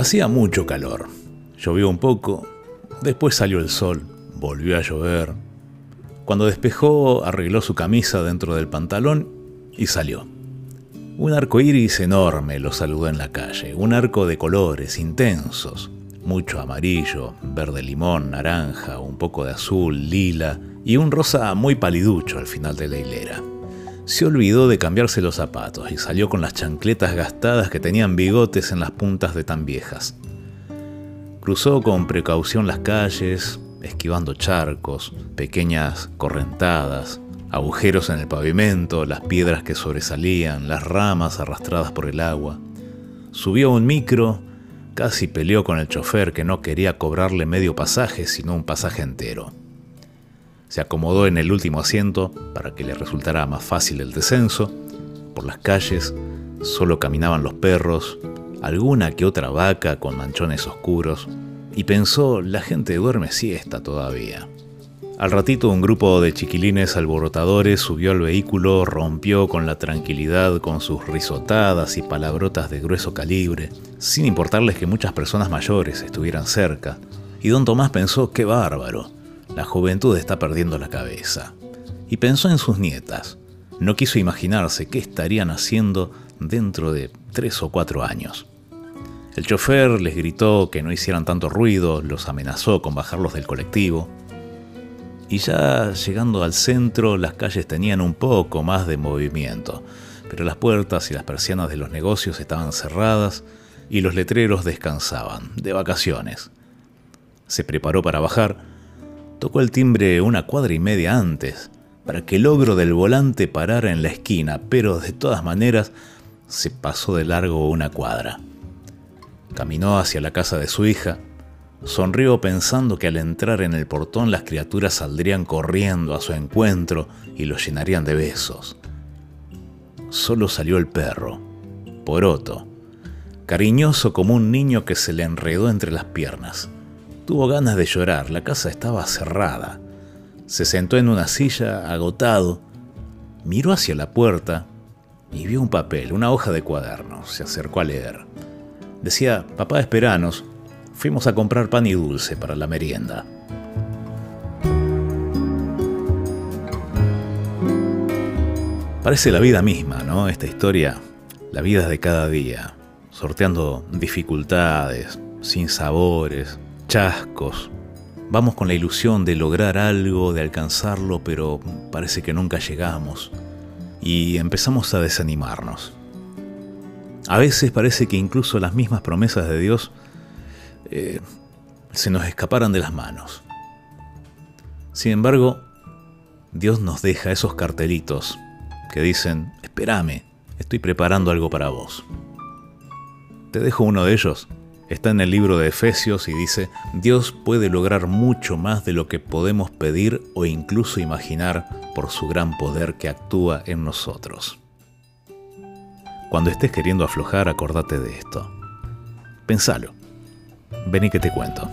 Hacía mucho calor. Llovió un poco, después salió el sol, volvió a llover. Cuando despejó, arregló su camisa dentro del pantalón y salió. Un arco iris enorme lo saludó en la calle, un arco de colores intensos, mucho amarillo, verde limón, naranja, un poco de azul, lila y un rosa muy paliducho al final de la hilera. Se olvidó de cambiarse los zapatos y salió con las chancletas gastadas que tenían bigotes en las puntas de tan viejas. Cruzó con precaución las calles, esquivando charcos, pequeñas correntadas, agujeros en el pavimento, las piedras que sobresalían, las ramas arrastradas por el agua. Subió a un micro Casi peleó con el chofer que no quería cobrarle medio pasaje, sino un pasaje entero. Se acomodó en el último asiento para que le resultara más fácil el descenso. Por las calles solo caminaban los perros, alguna que otra vaca con manchones oscuros, y pensó, la gente duerme siesta todavía. Al ratito un grupo de chiquilines alborotadores subió al vehículo, rompió con la tranquilidad con sus risotadas y palabrotas de grueso calibre, sin importarles que muchas personas mayores estuvieran cerca. Y don Tomás pensó, qué bárbaro, la juventud está perdiendo la cabeza. Y pensó en sus nietas. No quiso imaginarse qué estarían haciendo dentro de tres o cuatro años. El chofer les gritó que no hicieran tanto ruido, los amenazó con bajarlos del colectivo, y ya llegando al centro las calles tenían un poco más de movimiento, pero las puertas y las persianas de los negocios estaban cerradas y los letreros descansaban, de vacaciones. Se preparó para bajar, tocó el timbre una cuadra y media antes, para que el ogro del volante parara en la esquina, pero de todas maneras se pasó de largo una cuadra. Caminó hacia la casa de su hija, Sonrió pensando que al entrar en el portón las criaturas saldrían corriendo a su encuentro y lo llenarían de besos. Solo salió el perro, Poroto, cariñoso como un niño que se le enredó entre las piernas. Tuvo ganas de llorar, la casa estaba cerrada. Se sentó en una silla, agotado, miró hacia la puerta y vio un papel, una hoja de cuaderno. Se acercó a leer. Decía, papá, esperanos, fuimos a comprar pan y dulce para la merienda. Parece la vida misma, ¿no? Esta historia, la vida de cada día, sorteando dificultades, sin sabores, chascos. Vamos con la ilusión de lograr algo, de alcanzarlo, pero parece que nunca llegamos. Y empezamos a desanimarnos. A veces parece que incluso las mismas promesas de Dios eh, se nos escaparan de las manos. Sin embargo, Dios nos deja esos cartelitos que dicen, espérame, estoy preparando algo para vos. Te dejo uno de ellos. Está en el libro de Efesios y dice, Dios puede lograr mucho más de lo que podemos pedir o incluso imaginar por su gran poder que actúa en nosotros. Cuando estés queriendo aflojar, acordate de esto. Pensalo. Vení que te cuento.